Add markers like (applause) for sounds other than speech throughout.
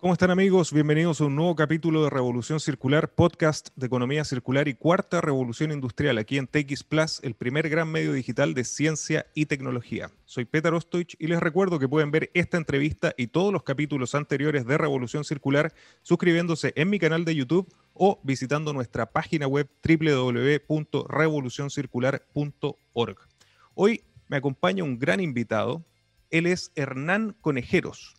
¿Cómo están amigos? Bienvenidos a un nuevo capítulo de Revolución Circular, podcast de economía circular y cuarta revolución industrial aquí en TX Plus, el primer gran medio digital de ciencia y tecnología. Soy Peter Ostoich y les recuerdo que pueden ver esta entrevista y todos los capítulos anteriores de Revolución Circular suscribiéndose en mi canal de YouTube o visitando nuestra página web www.revolucioncircular.org. Hoy me acompaña un gran invitado. Él es Hernán Conejeros,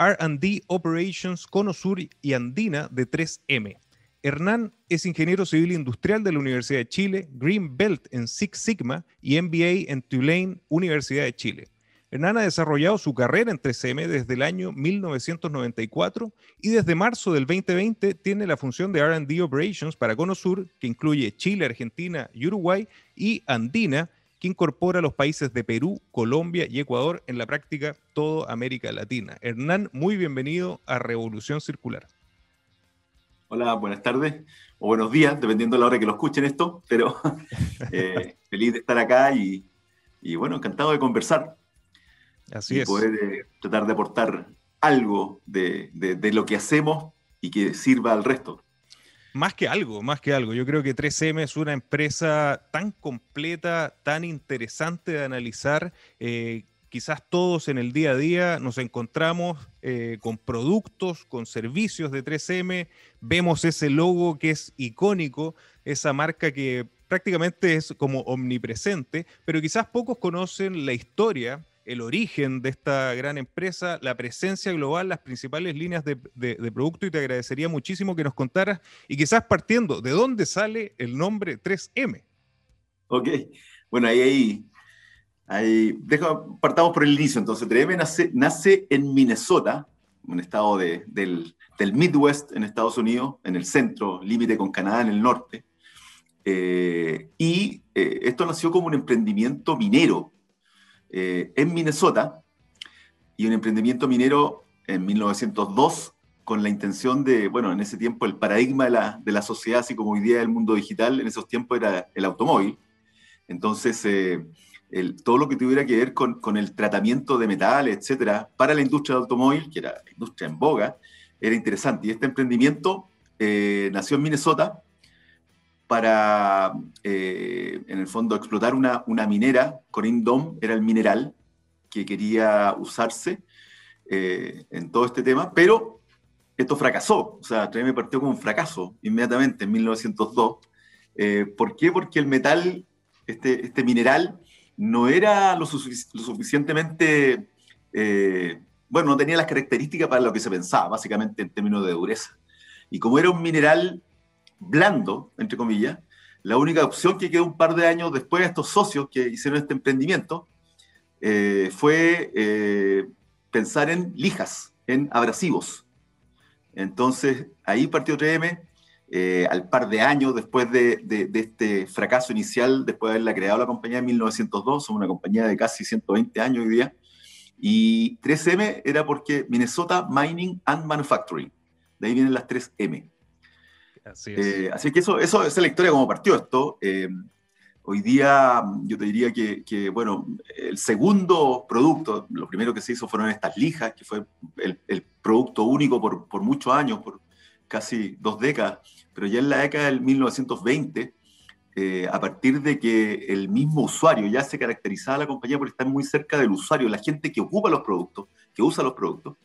RD Operations Conosur y Andina de 3M. Hernán es ingeniero civil industrial de la Universidad de Chile, Green Belt en Six Sigma y MBA en Tulane, Universidad de Chile. Hernán ha desarrollado su carrera en 3M desde el año 1994 y desde marzo del 2020 tiene la función de RD Operations para Conosur, que incluye Chile, Argentina Uruguay, y Andina, que incorpora los países de Perú, Colombia y Ecuador, en la práctica toda América Latina. Hernán, muy bienvenido a Revolución Circular. Hola, buenas tardes o buenos días, dependiendo de la hora que lo escuchen esto, pero (laughs) eh, feliz de estar acá y, bueno, encantado de conversar. Así y es. poder eh, tratar de aportar algo de, de lo que hacemos y que sirva al resto. Más que algo, más que algo. Yo creo que 3M es una empresa tan completa, tan interesante de analizar. Eh, quizás todos en el día a día nos encontramos eh, con productos, con servicios de 3M, vemos ese logo que es icónico, esa marca que prácticamente es como omnipresente, pero quizás pocos conocen la historia el origen de esta gran empresa, la presencia global, las principales líneas de, producto y te agradecería muchísimo que nos contaras y quizás partiendo, ¿de dónde sale el nombre 3M? Ok, bueno, ahí, ahí, ahí partamos por el inicio. Entonces, 3M nace, nace en Minnesota, un estado del, del, Midwest en Estados Unidos, en el centro, límite con Canadá en el norte. Eh, y eh, esto nació como un emprendimiento minero eh, en Minnesota y un emprendimiento minero en 1902 con la intención de, bueno, en ese tiempo el paradigma de la, de la sociedad, así como hoy día el mundo digital, en esos tiempos era el automóvil. Entonces, eh, todo lo que tuviera que ver con, con, el tratamiento de metales, etcétera, para la industria del automóvil, que era la industria en boga, era interesante. Y este emprendimiento eh, nació en Minnesota para, eh, en el fondo, explotar una, una minera. Corinne Dom era el mineral que quería usarse eh, en todo este tema, pero esto fracasó. O sea, 3M partió con un fracaso inmediatamente en 1902. Eh, ¿Por qué? Porque el metal, este, este mineral, no era lo, suficientemente, bueno, no tenía las características para lo que se pensaba, básicamente en términos de dureza. Y como era un mineral blando, entre comillas, la única opción que quedó un par de años después de estos socios que hicieron este emprendimiento eh, fue eh, pensar en lijas, en abrasivos. Entonces, ahí partió 3M, eh, al par de años después de, este fracaso inicial, después de haberla creado la compañía en 1902, somos una compañía de casi 120 años hoy día, y 3M era porque Minnesota Mining and Manufacturing, de ahí vienen las 3M. Eh, así, que eso, eso esa es la historia como partió esto. Eh, hoy día yo te diría que, bueno, el segundo producto, lo primero que se hizo fueron estas lijas, que fue el, producto único por, por, muchos años, por casi dos décadas, pero ya en la década del 1920, eh, a partir de que el mismo usuario ya se caracterizaba la compañía por estar muy cerca del usuario, la gente que ocupa los productos, que usa los productos,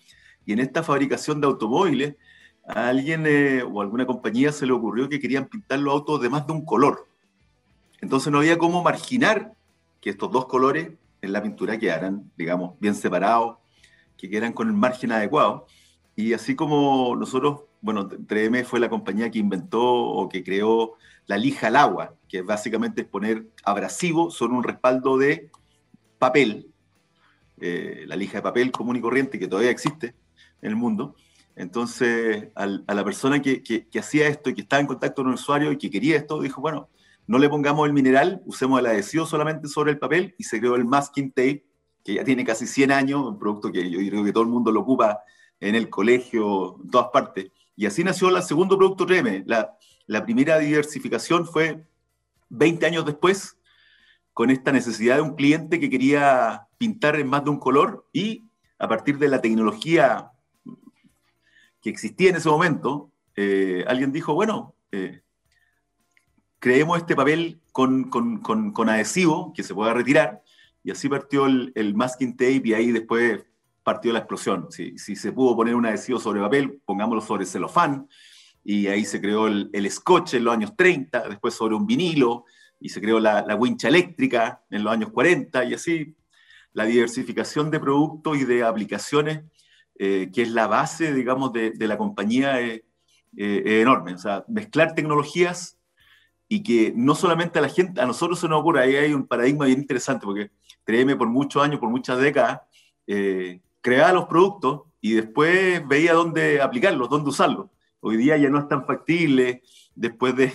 Y en esta fabricación de automóviles, a alguien eh, o alguna compañía se le ocurrió que querían pintar los autos de más de un color. Entonces no había cómo marginar que estos dos colores en la pintura quedaran, digamos, bien separados, que quedaran con el margen adecuado. Y así como nosotros, bueno, 3M fue la compañía que inventó o que creó la lija al agua, que básicamente es poner abrasivo sobre un respaldo de papel, eh, la lija de papel común y corriente que todavía existe en el mundo. Entonces, a la persona que, hacía esto y que estaba en contacto con el usuario y que quería esto, dijo, bueno, no le pongamos el mineral, usemos el adhesivo solamente sobre el papel y se creó el masking tape, que ya tiene casi 100 años, un producto que yo creo que todo el mundo lo ocupa en el colegio, en todas partes. Y así nació el segundo producto 3M. La, la primera diversificación fue 20 años después, con esta necesidad de un cliente que quería pintar en más de un color y a partir de la tecnología que existía en ese momento, eh, alguien dijo, bueno, eh, creemos este papel con, con, con, adhesivo que se pueda retirar, y así partió el, el, masking tape y ahí después partió la explosión. Si, si, se pudo poner un adhesivo sobre papel, pongámoslo sobre celofán, y ahí se creó el, el scotch en los años 30, después sobre un vinilo, y se creó la, la wincha eléctrica en los años 40, y así la diversificación de productos y de aplicaciones, eh, que es la base, digamos, de, de la compañía, es enorme. O sea, mezclar tecnologías y que no solamente a la gente, a nosotros se nos ocurre, ahí hay un paradigma bien interesante, porque créeme, por muchos años, por muchas décadas, eh, creaba los productos y después veía dónde aplicarlos, dónde usarlos. Hoy día ya no es tan factible, después de,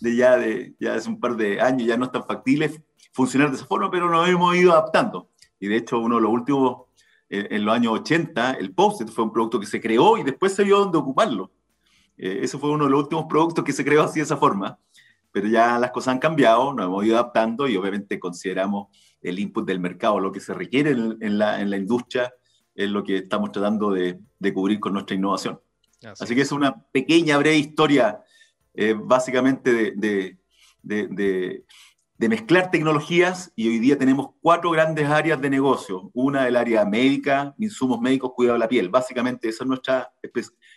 de ya de ya hace un par de años, ya no es tan factible funcionar de esa forma, pero nos hemos ido adaptando. Y de hecho, uno de los últimos, eh, en los años 80, el post fue un producto que se creó y después se vio dónde ocuparlo. Eh, ese fue uno de los últimos productos que se creó así de esa forma pero ya las cosas han cambiado, nos hemos ido adaptando y obviamente consideramos el input del mercado, lo que se requiere en, la, en la, industria, es lo que estamos tratando de, de cubrir con nuestra innovación. Así, que es una pequeña, breve historia, eh, básicamente de, de, de, mezclar tecnologías y hoy día tenemos cuatro grandes áreas de negocio. Una del área médica, insumos médicos, cuidado de la piel. Básicamente esa es nuestra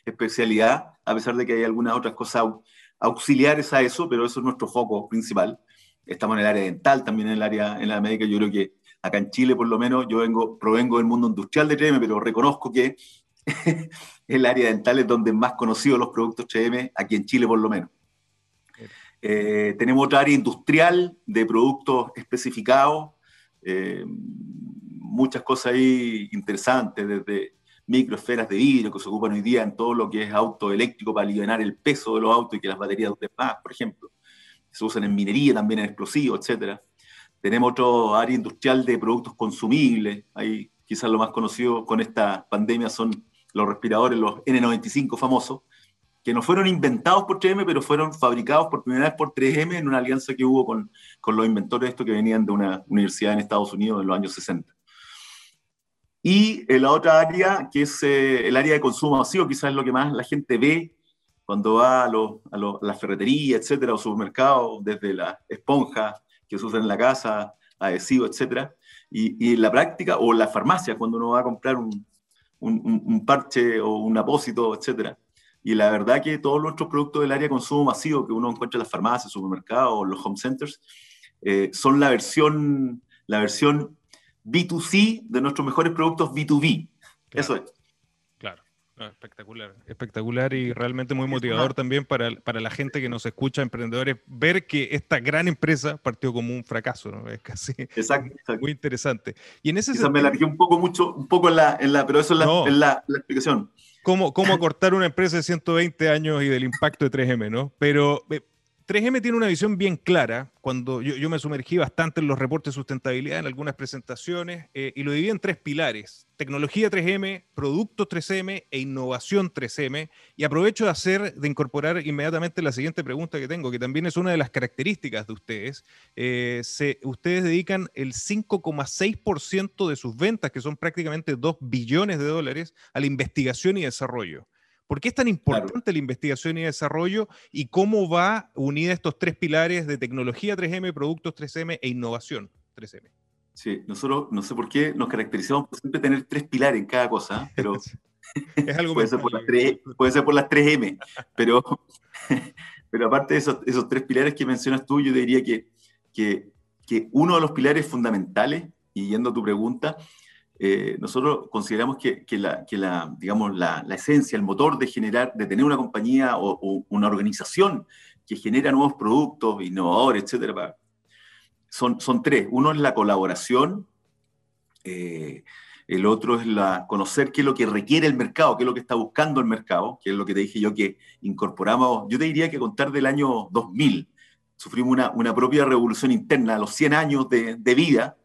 especialidad, a pesar de que hay algunas otras cosas auxiliares a eso, pero eso es nuestro foco principal. Estamos en el área dental, también en el área en la médica. Yo creo que acá en Chile, por lo menos, yo vengo, provengo del mundo industrial de 3M, pero reconozco que (laughs) el área dental es donde más conocido los productos 3M, aquí en Chile por lo menos. Eh, tenemos otra área industrial de productos especificados, eh, muchas cosas ahí interesantes, desde microesferas de vidrio que se ocupan hoy día en todo lo que es auto eléctrico para aliviar el peso de los autos y que las baterías duren más, por ejemplo. Se usan en minería, también en explosivos, etc. Tenemos otro área industrial de productos consumibles. Ahí quizás lo más conocido con esta pandemia son los respiradores, los N95 famosos, que no fueron inventados por 3M, pero fueron fabricados por primera vez por 3M en una alianza que hubo con, con los inventores de esto que venían de una universidad en Estados Unidos en los años 60. Y la otra área, que es eh, el área de consumo masivo, quizás es lo que más la gente ve cuando va a, a, la ferretería, etcétera, o supermercados, desde la esponja que se usa en la casa, adhesivo, etcétera. Y, la práctica, o en la farmacia, cuando uno va a comprar un, un, un parche o un apósito, etcétera. Y la verdad que todos nuestros productos del área de consumo masivo que uno encuentra en las farmacias, supermercados, los home centers, eh, son la versión, la versión B2C de nuestros mejores productos B2B. Eso es. Claro, espectacular, espectacular y realmente muy motivador también para, para, la gente que nos escucha, emprendedores, ver que esta gran empresa partió como un fracaso, ¿no? Es casi exacto, muy interesante. Y en ese Quizás me alargué un poco mucho, un poco en la, en la pero eso es la, la, la explicación. Cómo, cómo acortar una empresa de 120 años y del impacto de 3M, ¿no? Pero eh, 3M tiene una visión bien clara. Cuando yo, me sumergí bastante en los reportes de sustentabilidad, en algunas presentaciones, eh, y lo dividí en tres pilares: tecnología 3M, productos 3M e innovación 3M. Y aprovecho de hacer, de incorporar inmediatamente la siguiente pregunta que tengo, que también es una de las características de ustedes. Eh, ustedes dedican el 5,6% de sus ventas, que son prácticamente 2 billones de dólares, a la investigación y desarrollo. ¿Por qué es tan importante la investigación y desarrollo y cómo va unida estos tres pilares de tecnología 3M, productos 3M e innovación 3M? Sí, nosotros no sé por qué nos caracterizamos por siempre tener tres pilares en cada cosa, (laughs) pero Es algo puede, ser por las 3, puede ser por las 3M, pero, (laughs) pero aparte de esos, esos, tres pilares que mencionas tú, yo diría que, que, que uno de los pilares fundamentales, y yendo a tu pregunta, eh, nosotros consideramos que, que, la, que la, digamos, la, la, esencia, el motor de generar, de tener una compañía o, o, una organización que genera nuevos productos, innovadores, etcétera, son, son tres. Uno es la colaboración, eh, el otro es la, conocer qué es lo que requiere el mercado, qué es lo que está buscando el mercado, que es lo que te dije yo que incorporamos, yo te diría que contar del año 2000, sufrimos una, una propia revolución interna, a los 100 años de, de vida,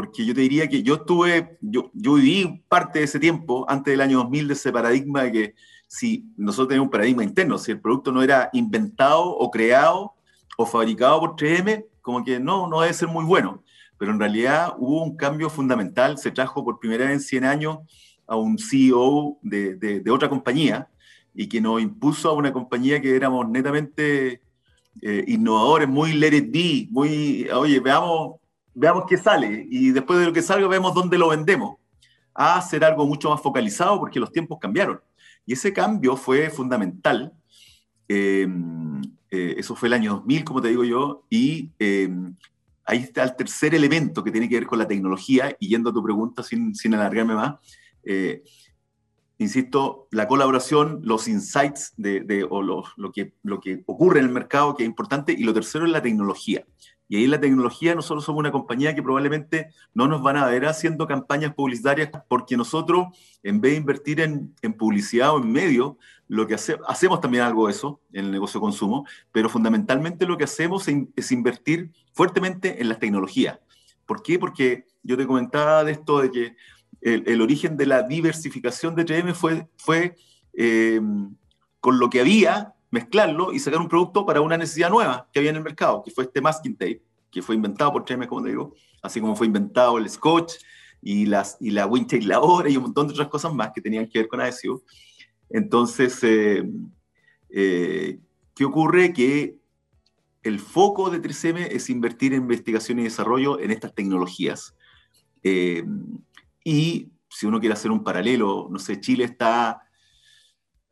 porque yo te diría que yo estuve, yo, yo viví parte de ese tiempo, antes del año 2000, de ese paradigma de que si nosotros tenemos un paradigma interno, si el producto no era inventado o creado o fabricado por 3M, como que no, no debe ser muy bueno. Pero en realidad hubo un cambio fundamental, se trajo por primera vez en 100 años a un CEO de, de, de otra compañía y que nos impuso a una compañía que éramos netamente eh, innovadores, muy let it be, muy, oye, veamos veamos qué sale y después de lo que salga vemos dónde lo vendemos, a hacer algo mucho más focalizado porque los tiempos cambiaron. Y ese cambio fue fundamental. Eh, eh, eso fue el año 2000, como te digo yo, y eh, ahí está el tercer elemento que tiene que ver con la tecnología, y yendo a tu pregunta sin, sin alargarme más, eh, insisto, la colaboración, los insights de, de o lo, lo, que, lo que ocurre en el mercado, que es importante, y lo tercero es la tecnología. Y ahí la tecnología nosotros somos una compañía que probablemente no nos van a ver haciendo campañas publicitarias porque nosotros, en vez de invertir en, en publicidad o en medio, lo que hace, hacemos también algo de eso en el negocio de consumo, pero fundamentalmente lo que hacemos es, invertir fuertemente en las tecnologías. ¿Por qué? Porque yo te comentaba de esto de que el, el origen de la diversificación de 3M fue, fue eh, con lo que había mezclarlo y sacar un producto para una necesidad nueva que había en el mercado, que fue este masking tape, que fue inventado por 3M, como te digo, así como fue inventado el scotch y, las, y la windshield lavora y un montón de otras cosas más que tenían que ver con adhesivo. Entonces, eh, eh, ¿qué ocurre? Que el foco de 3M es invertir en investigación y desarrollo en estas tecnologías. Eh, y si uno quiere hacer un paralelo, no sé, Chile está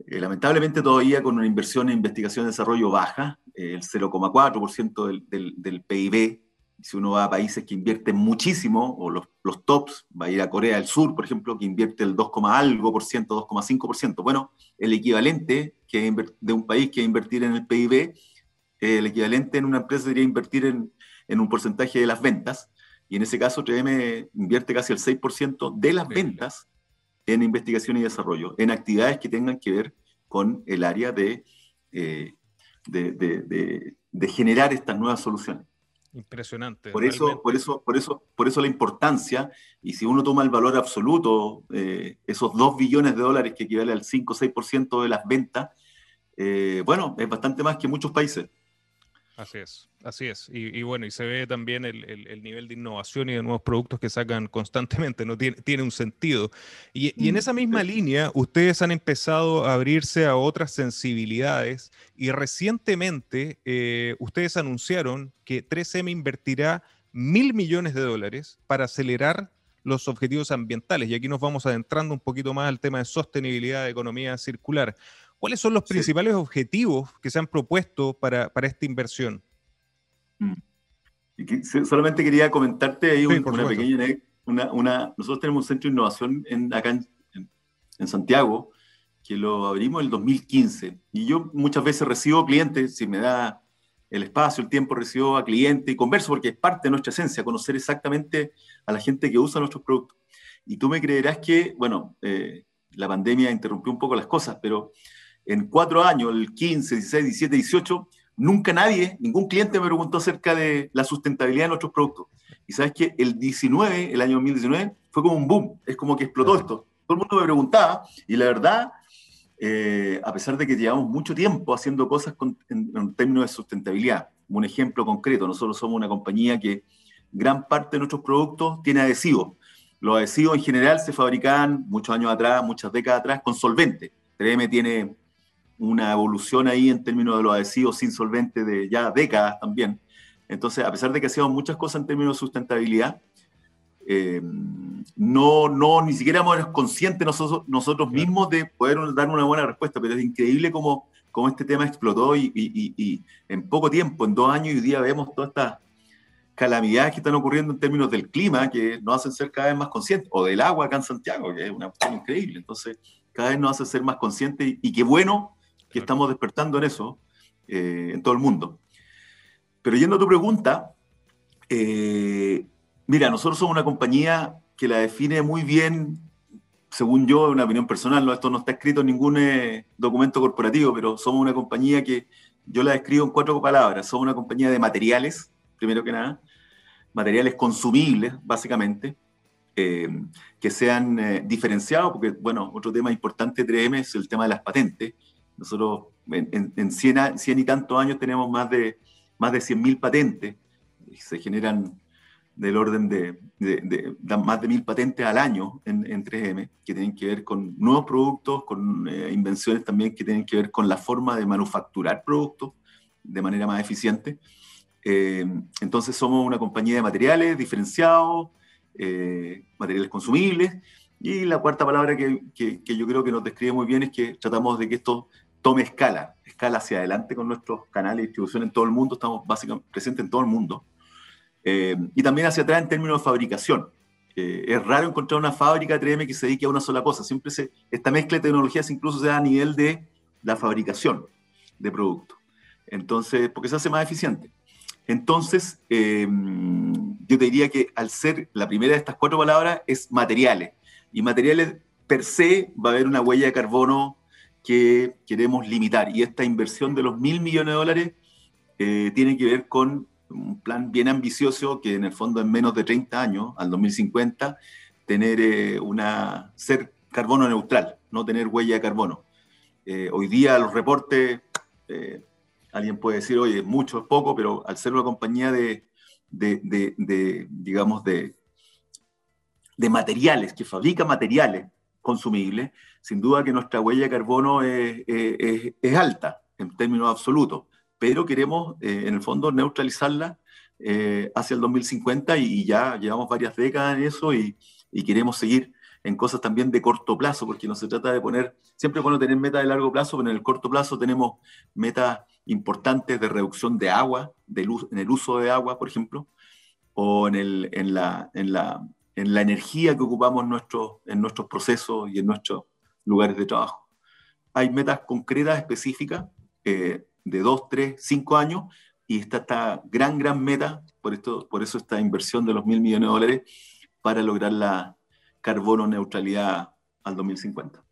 eh, lamentablemente todavía con una inversión en investigación y desarrollo baja, eh, el 0,4% del, del, del, PIB. Si uno va a países que invierten muchísimo, o los, los, tops, va a ir a Corea del Sur, por ejemplo, que invierte el 2, algo por ciento, 2,5%. Bueno, el equivalente que de un país que invertir en el PIB, eh, el equivalente en una empresa sería invertir en, en, un porcentaje de las ventas. Y en ese caso, 3M invierte casi el 6% de las ventas en investigación y desarrollo, en actividades que tengan que ver con el área de, eh, de, de, de, de, generar estas nuevas soluciones. Impresionante. Por eso, por, eso, por, eso, por eso la importancia, y si uno toma el valor absoluto, eh, esos 2 billones de dólares que equivale al 5 o 6% de las ventas, eh, bueno, es bastante más que muchos países. Así es, así es. Y, y, bueno, y se ve también el, el, el, nivel de innovación y de nuevos productos que sacan constantemente, ¿no? Tiene, tiene un sentido. Y, y, en esa misma línea, ustedes han empezado a abrirse a otras sensibilidades y recientemente eh, ustedes anunciaron que 3M invertirá mil millones de dólares para acelerar los objetivos ambientales. Y aquí nos vamos adentrando un poquito más al tema de sostenibilidad de economía circular. ¿Cuáles son los principales sí. objetivos que se han propuesto para, para esta inversión? Mm. solamente quería comentarte ahí sí, un, una pequeña... Una, una, nosotros tenemos un centro de innovación en, acá en, en, en, Santiago que lo abrimos en el 2015 y yo muchas veces recibo clientes, si me da el espacio, el tiempo, recibo a clientes y converso porque es parte de nuestra esencia, conocer exactamente a la gente que usa nuestros productos. Y tú me creerás que, bueno, eh, la pandemia interrumpió un poco las cosas, pero en cuatro años, el 15, 16, 17, 18, nunca nadie, ningún cliente me preguntó acerca de la sustentabilidad de nuestros productos. Y sabes que el 19, el año 2019, fue como un boom, es como que explotó esto. Todo el mundo me preguntaba y la verdad, eh, a pesar de que llevamos mucho tiempo haciendo cosas con, en, en, términos de sustentabilidad, un ejemplo concreto, nosotros somos una compañía que gran parte de nuestros productos tiene adhesivos. Los adhesivos en general se fabricaban muchos años atrás, muchas décadas atrás, con solvente. 3M tiene una evolución ahí en términos de los adhesivos sin solvente de ya décadas también. Entonces, a pesar de que hacíamos muchas cosas en términos de sustentabilidad, eh, no, no, ni siquiera éramos conscientes nosotros, nosotros mismos de poder dar una buena respuesta, pero es increíble cómo, cómo este tema explotó y, y, y, en poco tiempo, en dos años, y día vemos todas estas calamidades que están ocurriendo en términos del clima que nos hacen ser cada vez más conscientes, o del agua acá en Santiago, que es una cosa increíble. Entonces, cada vez nos hace ser más conscientes y, qué bueno que estamos despertando en eso eh, en todo el mundo. Pero yendo a tu pregunta, eh, mira, nosotros somos una compañía que la define muy bien, según yo, una opinión personal, ¿no? esto no está escrito en ningún eh, documento corporativo, pero somos una compañía que yo la describo en cuatro palabras. Somos una compañía de materiales, primero que nada, materiales consumibles, básicamente, eh, que sean eh, diferenciados, porque, bueno, otro tema importante de 3M es el tema de las patentes. Nosotros en, en 100, 100, y tantos años tenemos más de, más de 100.000 patentes, se generan del orden de, más de mil patentes al año en, en, 3M, que tienen que ver con nuevos productos, con eh, invenciones también que tienen que ver con la forma de manufacturar productos de manera más eficiente. Eh, entonces somos una compañía de materiales diferenciados, eh, materiales consumibles, y la cuarta palabra que, que, que, yo creo que nos describe muy bien es que tratamos de que esto tome escala, escala hacia adelante con nuestros canales de distribución en todo el mundo, estamos básicamente presentes en todo el mundo eh, y también hacia atrás en términos de fabricación. Eh, es raro encontrar una fábrica 3M que se dedique a una sola cosa. Siempre se, esta mezcla de tecnologías incluso se da a nivel de la fabricación de productos. Entonces, porque se hace más eficiente. Entonces, eh, yo te diría que al ser la primera de estas cuatro palabras es materiales. Y materiales per se va a haber una huella de carbono que queremos limitar. Y esta inversión de los mil millones de dólares tiene que ver con un plan bien ambicioso que en el fondo en menos de 30 años, al 2050, tener eh, una, ser carbono neutral, no tener huella de carbono. Eh, hoy día los reportes, eh, alguien puede decir, oye, mucho, es poco, pero al ser una compañía de, de, de, digamos, de, de materiales, que fabrica materiales consumibles, sin duda que nuestra huella de carbono es, alta en términos absolutos pero queremos eh, en el fondo neutralizarla eh, hacia el 2050 y ya llevamos varias décadas en eso y, y, queremos seguir en cosas también de corto plazo, porque no se trata de poner, siempre bueno tener metas de largo plazo, pero en el corto plazo tenemos metas importantes de reducción de agua, de luz, en el uso de agua, por ejemplo, o en, el, en, la, en, la, en la energía que ocupamos en nuestros, en nuestros procesos y en nuestros lugares de trabajo. Hay metas concretas, específicas, eh, de dos, tres, cinco años, y está esta gran, gran meta, por, esto, por eso esta inversión de los mil millones de dólares, para lograr la carbono neutralidad al 2050.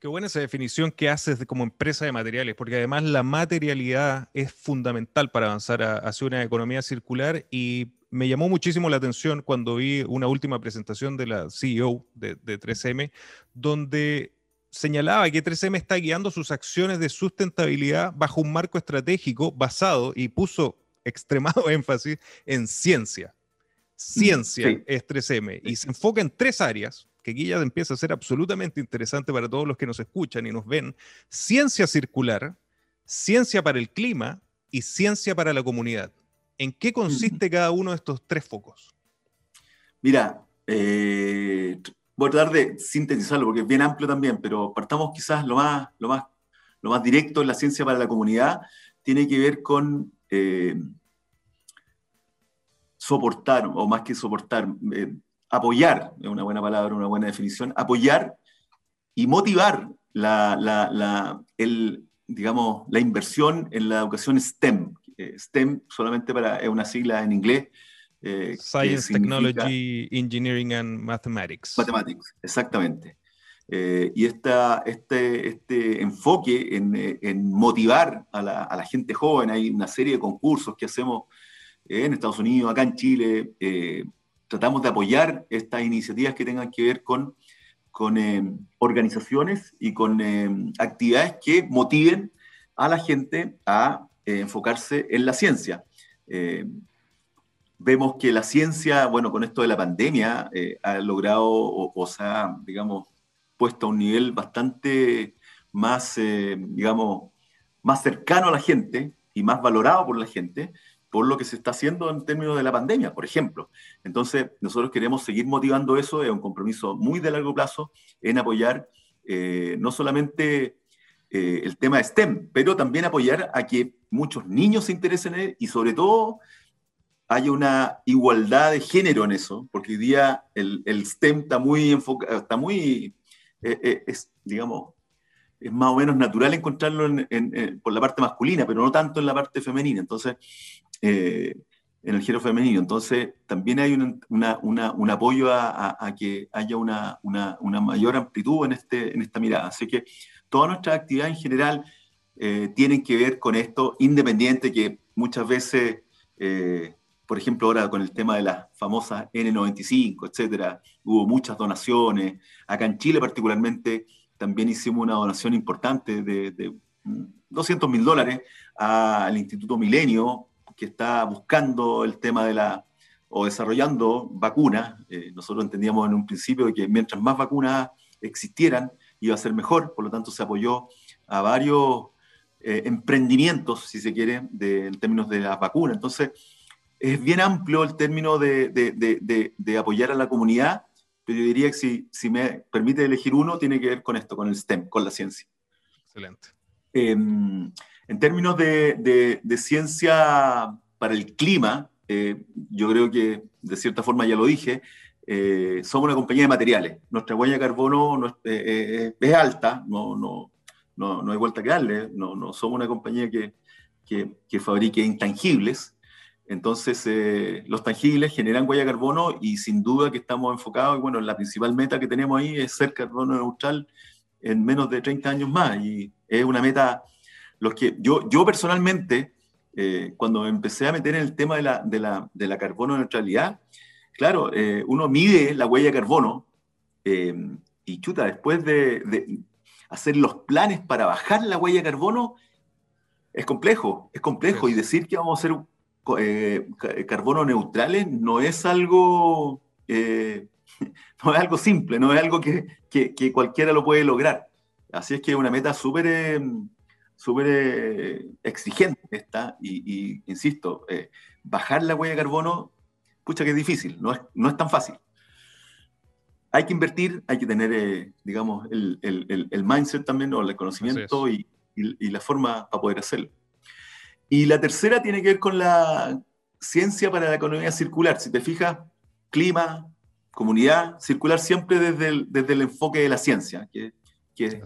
Qué buena esa definición que haces como empresa de materiales, porque además la materialidad es fundamental para avanzar hacia una economía circular y me llamó muchísimo la atención cuando vi una última presentación de la CEO de, de 3M, donde señalaba que 3M está guiando sus acciones de sustentabilidad bajo un marco estratégico basado y puso extremado (laughs) énfasis en ciencia. Ciencia es 3M y se enfoca en tres áreas que aquí ya empieza a ser absolutamente interesante para todos los que nos escuchan y nos ven. Ciencia circular, ciencia para el clima y ciencia para la comunidad. ¿En qué consiste cada uno de estos tres focos? Mira, eh, voy a tratar de sintetizarlo porque es bien amplio también, pero partamos quizás lo más, lo más, lo más directo en la ciencia para la comunidad, tiene que ver con eh, soportar, o más que soportar, eh, apoyar, es una buena palabra, una buena definición, apoyar y motivar la, la, la, el, digamos, la inversión en la educación STEM. Eh, STEM solamente para, es una sigla en inglés, eh, Science, Technology, Engineering and Mathematics. Mathematics, exactamente. Eh, y esta, este, este enfoque en, eh, en motivar a la, a la, gente joven, hay una serie de concursos que hacemos en Estados Unidos, acá en Chile, tratamos de apoyar estas iniciativas que tengan que ver con, con organizaciones y con actividades que motiven a la gente a enfocarse en la ciencia vemos que la ciencia, bueno, con esto de la pandemia, eh, ha logrado o, ha, digamos, puesto a un nivel bastante más, eh, digamos, más cercano a la gente y más valorado por la gente, por lo que se está haciendo en términos de la pandemia, por ejemplo. Entonces, nosotros queremos seguir motivando eso, es un compromiso muy de largo plazo en apoyar eh, no solamente el tema de STEM, pero también apoyar a que muchos niños se interesen en él y sobre todo haya una igualdad de género en eso, porque hoy día el, STEM está muy enfocado, está muy, es, digamos, es más o menos natural encontrarlo por la parte masculina, pero no tanto en la parte femenina. Entonces, eh, en el género femenino. Entonces, también hay un apoyo a, que haya una, mayor amplitud en, este, en esta mirada. Así que todas nuestras actividades en general eh, tienen que ver con esto, independiente que muchas veces, eh, por ejemplo, ahora con el tema de las famosas N95, etcétera, hubo muchas donaciones. Acá en Chile, particularmente, también hicimos una donación importante de, 200 mil dólares al Instituto Milenio, que está buscando el tema de la, o desarrollando vacunas. Eh, nosotros entendíamos en un principio que mientras más vacunas existieran, iba a ser mejor, por lo tanto se apoyó a varios eh, emprendimientos, si se quiere, de, en términos de las vacunas. Entonces, es bien amplio el término de, de, de apoyar a la comunidad pero yo diría que si, si me permite elegir uno, tiene que ver con esto, con el STEM, con la ciencia. Excelente. Em, en términos de, de, ciencia para el clima, eh, yo creo que de cierta forma ya lo dije, eh, somos una compañía de materiales. Nuestra huella de carbono eh, es alta, no, no, no, no, hay vuelta que darle, no, no somos una compañía que, que, que fabrique intangibles, entonces, eh, los tangibles generan huella de carbono y sin duda que estamos enfocados, y bueno, la principal meta que tenemos ahí es ser carbono neutral en menos de 30 años más. Y es una meta, los que yo, yo personalmente, eh, cuando empecé a meter en el tema de la, de la, de la carbono neutralidad, claro, eh, uno mide la huella de carbono y chuta, después de, de hacer los planes para bajar la huella de carbono, es complejo, es complejo. Y decir que vamos a hacer eh, carbono neutrales no es algo, eh, (laughs) no es algo simple, no es algo que, que, cualquiera lo puede lograr. Así es que es una meta súper eh, súper exigente esta, y, insisto, bajar la huella de carbono, pucha que es difícil, no es, no es tan fácil. Hay que invertir, hay que tener, digamos, el, el, el, mindset también, o el conocimiento y, y, y la forma para poder hacerlo. Y la tercera tiene que ver con la ciencia para la economía circular. Si te fijas, clima, comunidad, circular siempre desde el, desde el enfoque de la ciencia, que, que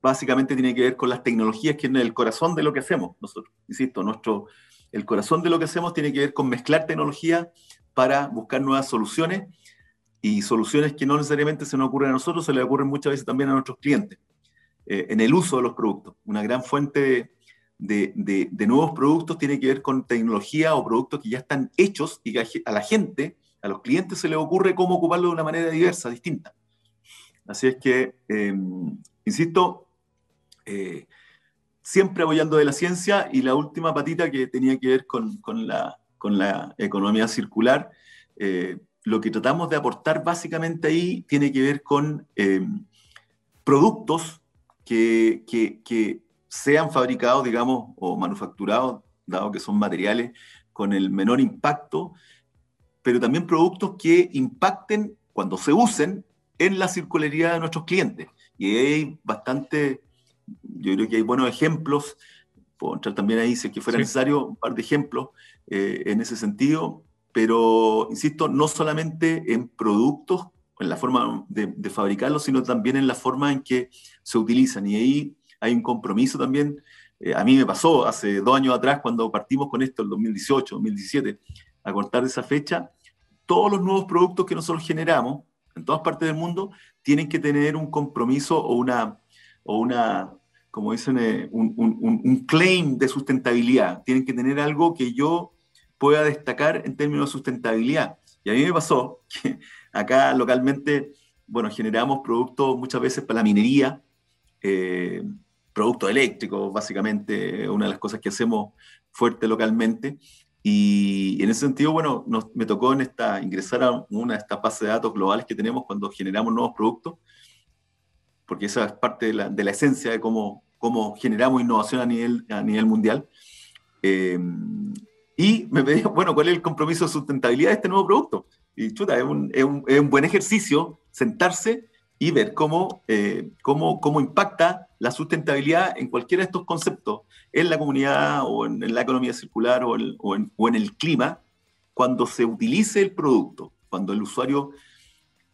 básicamente tiene que ver con las tecnologías, que es el corazón de lo que hacemos nosotros. Insisto, nuestro, el corazón de lo que hacemos tiene que ver con mezclar tecnología para buscar nuevas soluciones y soluciones que no necesariamente se nos ocurren a nosotros, se le ocurren muchas veces también a nuestros clientes eh, en el uso de los productos. Una gran fuente de, de, nuevos productos tiene que ver con tecnología o productos que ya están hechos y que a la gente, a los clientes se les ocurre cómo ocuparlo de una manera diversa, distinta. Así es que, em, insisto, eh, siempre apoyando de la ciencia y la última patita que tenía que ver con, la, con la, economía circular, eh, lo que tratamos de aportar básicamente ahí tiene que ver con em, productos que, que sean fabricados, digamos, o manufacturados, dado que son materiales con el menor impacto, pero también productos que impacten cuando se usen en la circularidad de nuestros clientes. Y hay bastante, yo creo que hay buenos ejemplos, puedo entrar también ahí si es que fuera necesario, un par de ejemplos eh, en ese sentido, pero insisto, no solamente en productos, en la forma de, de fabricarlos, sino también en la forma en que se utilizan. Y ahí hay un compromiso también. Eh, a mí me pasó hace dos años atrás, cuando partimos con esto, el 2018, 2017, a cortar esa fecha, todos los nuevos productos que nosotros generamos en todas partes del mundo tienen que tener un compromiso o una, o una como dicen, eh, un, claim de sustentabilidad. Tienen que tener algo que yo pueda destacar en términos de sustentabilidad. Y a mí me pasó que (laughs) acá localmente, bueno, generamos productos muchas veces para la minería, eh, productos eléctricos, básicamente, una de las cosas que hacemos fuerte localmente. Y, en ese sentido, bueno, me tocó en esta, ingresar a una de estas bases de datos globales que tenemos cuando generamos nuevos productos, porque esa es parte de la, de la esencia de cómo, cómo generamos innovación a nivel, a nivel mundial. Eh, y me pedía, (laughs) bueno, ¿cuál es el compromiso de sustentabilidad de este nuevo producto? Y chuta, es un, es un buen ejercicio sentarse y ver cómo, eh, cómo, cómo impacta la sustentabilidad en cualquiera de estos conceptos, en la comunidad o en, la economía circular o, en, o, en, el clima, cuando se utilice el producto, cuando el usuario,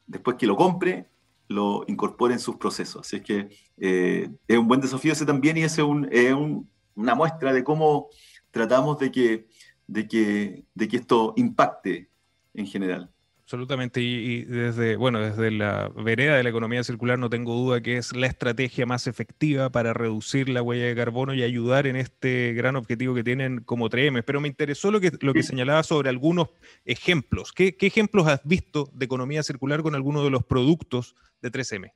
después que lo compre, lo incorpore en sus procesos. Así es que eh, es un buen desafío ese también y ese es, un, es un, una muestra de cómo tratamos de que, de, que, de que esto impacte en general. Absolutamente, y, y, desde, bueno, desde la vereda de la economía circular no tengo duda que es la estrategia más efectiva para reducir la huella de carbono y ayudar en este gran objetivo que tienen como 3M. Pero me interesó lo que, lo que señalaba sobre algunos ejemplos. ¿Qué, ¿Qué, ejemplos has visto de economía circular con algunos de los productos de 3M?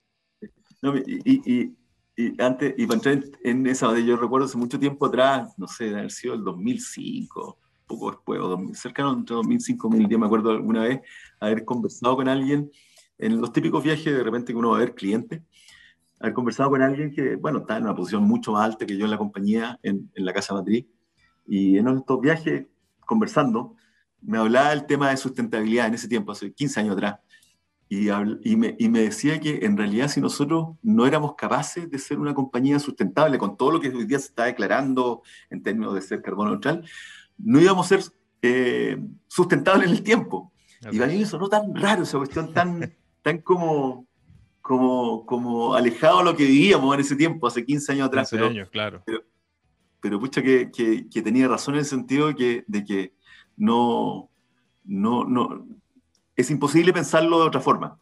No, y, y, y, antes, y para entrar en esa, yo recuerdo hace mucho tiempo atrás, no sé, de haber sido el 2005 poco después, o cercano entre 2005 y 2010, me acuerdo alguna vez haber conversado con alguien, en los típicos viajes de repente que uno va a ver clientes, haber conversado con alguien que, bueno, está en una posición mucho más alta que yo en la compañía, en, en la Casa Madrid, y en estos viajes, conversando, me hablaba del tema de sustentabilidad en ese tiempo, hace 15 años atrás, y, y, me, y, me, decía que en realidad si nosotros no éramos capaces de ser una compañía sustentable con todo lo que hoy día se está declarando en términos de ser carbono neutral, no íbamos a ser eh, sustentables en el tiempo. Okay. Y para mí eso no tan raro, esa cuestión tan, (laughs) tan como, como, como alejado de lo que vivíamos en ese tiempo, hace 15 años atrás. 15 pero, años, claro. Pero, pero pucha, que, que, que, tenía razón en el sentido de que, de que no, no, no, es imposible pensarlo de otra forma.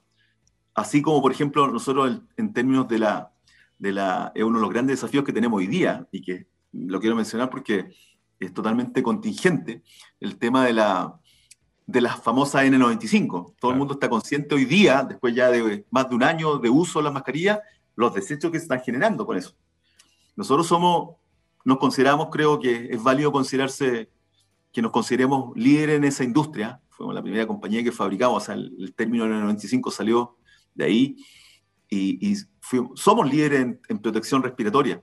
Así como, por ejemplo, nosotros en términos de la, de la, es uno de los grandes desafíos que tenemos hoy día, y que lo quiero mencionar porque es totalmente contingente, el tema de la, de las famosas N95. Todo claro. el mundo está consciente hoy día, después ya de más de un año de uso de las mascarillas, los desechos que se están generando con eso. Nosotros somos, nos consideramos, creo que es válido considerarse, que nos consideremos líderes en esa industria. Fuimos la primera compañía que fabricamos, o sea, el, el término N95 salió de ahí, y, y fuimos, somos líderes en, en protección respiratoria.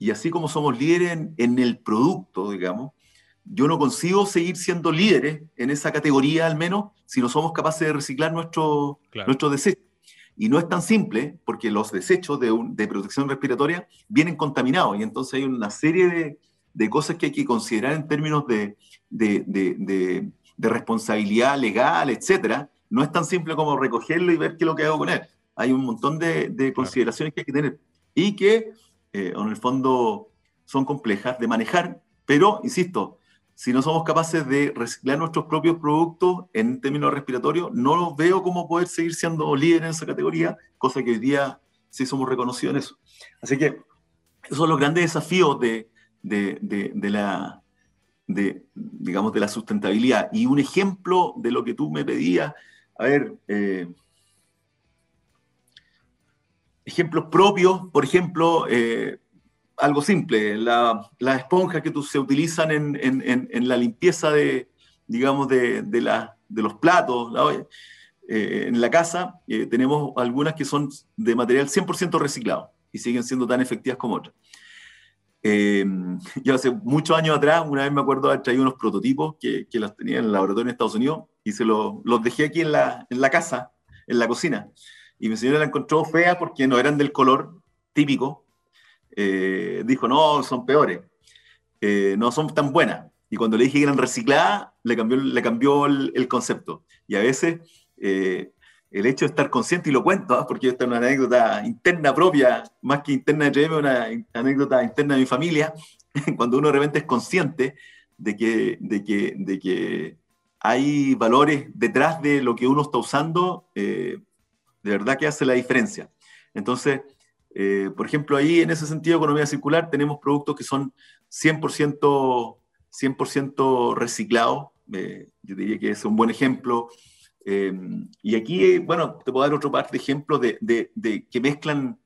Y así como somos líderes en, en, el producto, digamos, yo no consigo seguir siendo líderes en esa categoría al menos si no somos capaces de reciclar nuestro, claro. nuestros desechos. Y no es tan simple porque los desechos de, un, de, protección respiratoria vienen contaminados y entonces hay una serie de, de cosas que hay que considerar en términos de, de, responsabilidad legal, etcétera. No es tan simple como recogerlo y ver qué es lo que hago con él. Hay un montón de, consideraciones claro. que hay que tener y que eh, en el fondo son complejas de manejar, pero, insisto, si no somos capaces de reciclar nuestros propios productos en términos respiratorios, no los veo como poder seguir siendo líder en esa categoría, cosa que hoy día sí somos reconocidos en eso. Así que esos son los grandes desafíos de, la, digamos, de la sustentabilidad. Y un ejemplo de lo que tú me pedías, a ver, eh, ejemplos propios, por ejemplo, eh, algo simple, las la esponjas que tú, se utilizan en, en, la limpieza de, digamos, de, de, la, de los platos eh, en la casa, eh, tenemos algunas que son de material 100% reciclado y siguen siendo tan efectivas como otras. Yo hace muchos años atrás, una vez me acuerdo haber traído unos prototipos que, que los tenía en el laboratorio en Estados Unidos y se lo, los dejé aquí en la, en la casa, en la cocina y mi señora la encontró fea porque no eran del color típico. Eh, dijo, no, son peores, eh, no son tan buenas. Y cuando le dije que eran recicladas, le cambió, le cambió el, concepto. Y a veces eh, el hecho de estar consciente, y lo cuento, ¿eh? porque esta es una anécdota interna propia, más que interna de 3M, una anécdota interna de mi familia, (laughs) cuando uno de repente es consciente de que, de que, de que hay valores detrás de lo que uno está usando, de verdad que hace la diferencia. Entonces, eh, por ejemplo, ahí en ese sentido, economía circular, tenemos productos que son 100%, 100 reciclados. Eh, yo diría que es un buen ejemplo. Eh, y aquí, bueno, te puedo dar otro par de ejemplos de, de, que mezclan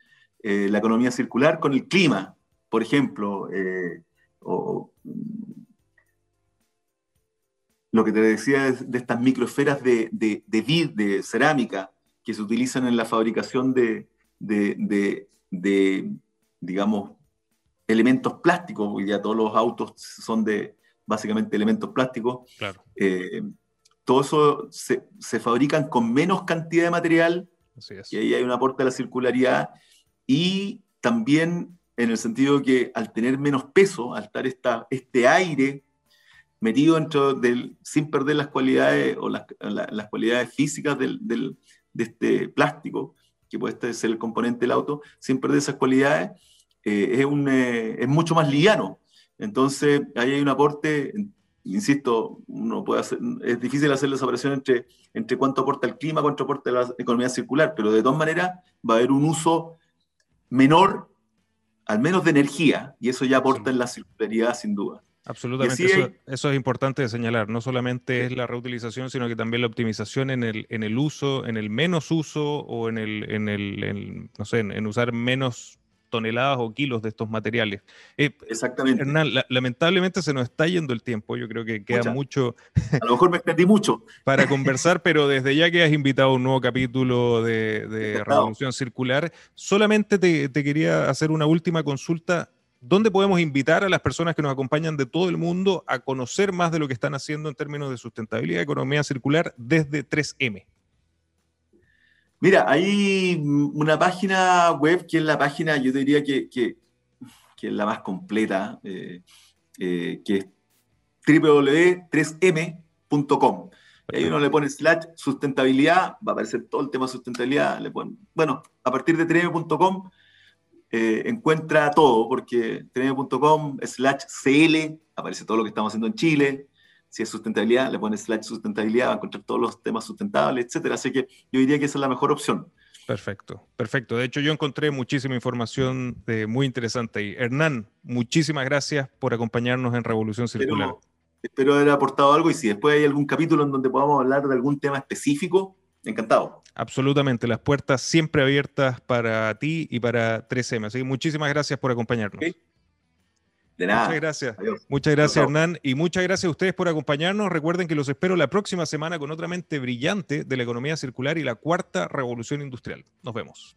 la economía circular con el clima, por ejemplo. o, lo que te decía de, de estas microesferas de, de vid, de cerámica, que se utilizan en la fabricación de, de, de, de digamos, elementos plásticos, hoy ya todos los autos son de, básicamente elementos plásticos. Claro. Eh, todo eso se, se, fabrican con menos cantidad de material, Así es. y ahí hay un aporte a la circularidad, y también en el sentido que al tener menos peso, al estar esta, este aire metido dentro del, sin perder las cualidades o las, la, las cualidades físicas del, del, de este plástico, que puede ser el componente del auto, sin perder esas cualidades, eh, es, un, eh, es mucho más liviano. Entonces, ahí hay un aporte, insisto, uno puede hacer, es difícil hacer la separación entre, entre cuánto aporta el clima, cuánto aporta la economía circular, pero de todas maneras va a haber un uso menor, al menos de energía, y eso ya aporta en la circularidad sin duda. Absolutamente, eso, eso, es importante de señalar. No solamente es la reutilización, sino que también la optimización en el, en el uso, en el menos uso o en el, en el en, no sé, en, en, usar menos toneladas o kilos de estos materiales. Eh, Exactamente. Hernán, la, lamentablemente se nos está yendo el tiempo. Yo creo que queda Mucha. mucho. A lo mejor me extendí mucho. (laughs) para conversar, pero desde ya que has invitado a un nuevo capítulo de, de Revolución Circular, solamente te, te quería hacer una última consulta. ¿Dónde podemos invitar a las personas que nos acompañan de todo el mundo a conocer más de lo que están haciendo en términos de sustentabilidad y economía circular desde 3M? Mira, hay una página web que es la página, yo diría que, que, que es la más completa, eh, eh, que es www.3m.com. Y ahí uno le pone slash sustentabilidad, va a aparecer todo el tema de sustentabilidad. Le pone, bueno, a partir de 3m.com eh, encuentra todo, porque 3m.com slash CL, aparece todo lo que estamos haciendo en Chile. Si es sustentabilidad, le pones slash sustentabilidad, va a encontrar todos los temas sustentables, etcétera. Así que yo diría que esa es la mejor opción. Perfecto, perfecto. De hecho, yo encontré muchísima información de, muy interesante ahí. Hernán, muchísimas gracias por acompañarnos en Revolución Circular. Pero, espero haber aportado algo y si después hay algún capítulo en donde podamos hablar de algún tema específico, encantado. Absolutamente, las puertas siempre abiertas para ti y para 3M. Así que muchísimas gracias por acompañarnos. Okay. De nada. Muchas gracias. Adiós. Muchas gracias, Adiós. Hernán. Y muchas gracias a ustedes por acompañarnos. Recuerden que los espero la próxima semana con otra mente brillante de la economía circular y la cuarta revolución industrial. Nos vemos.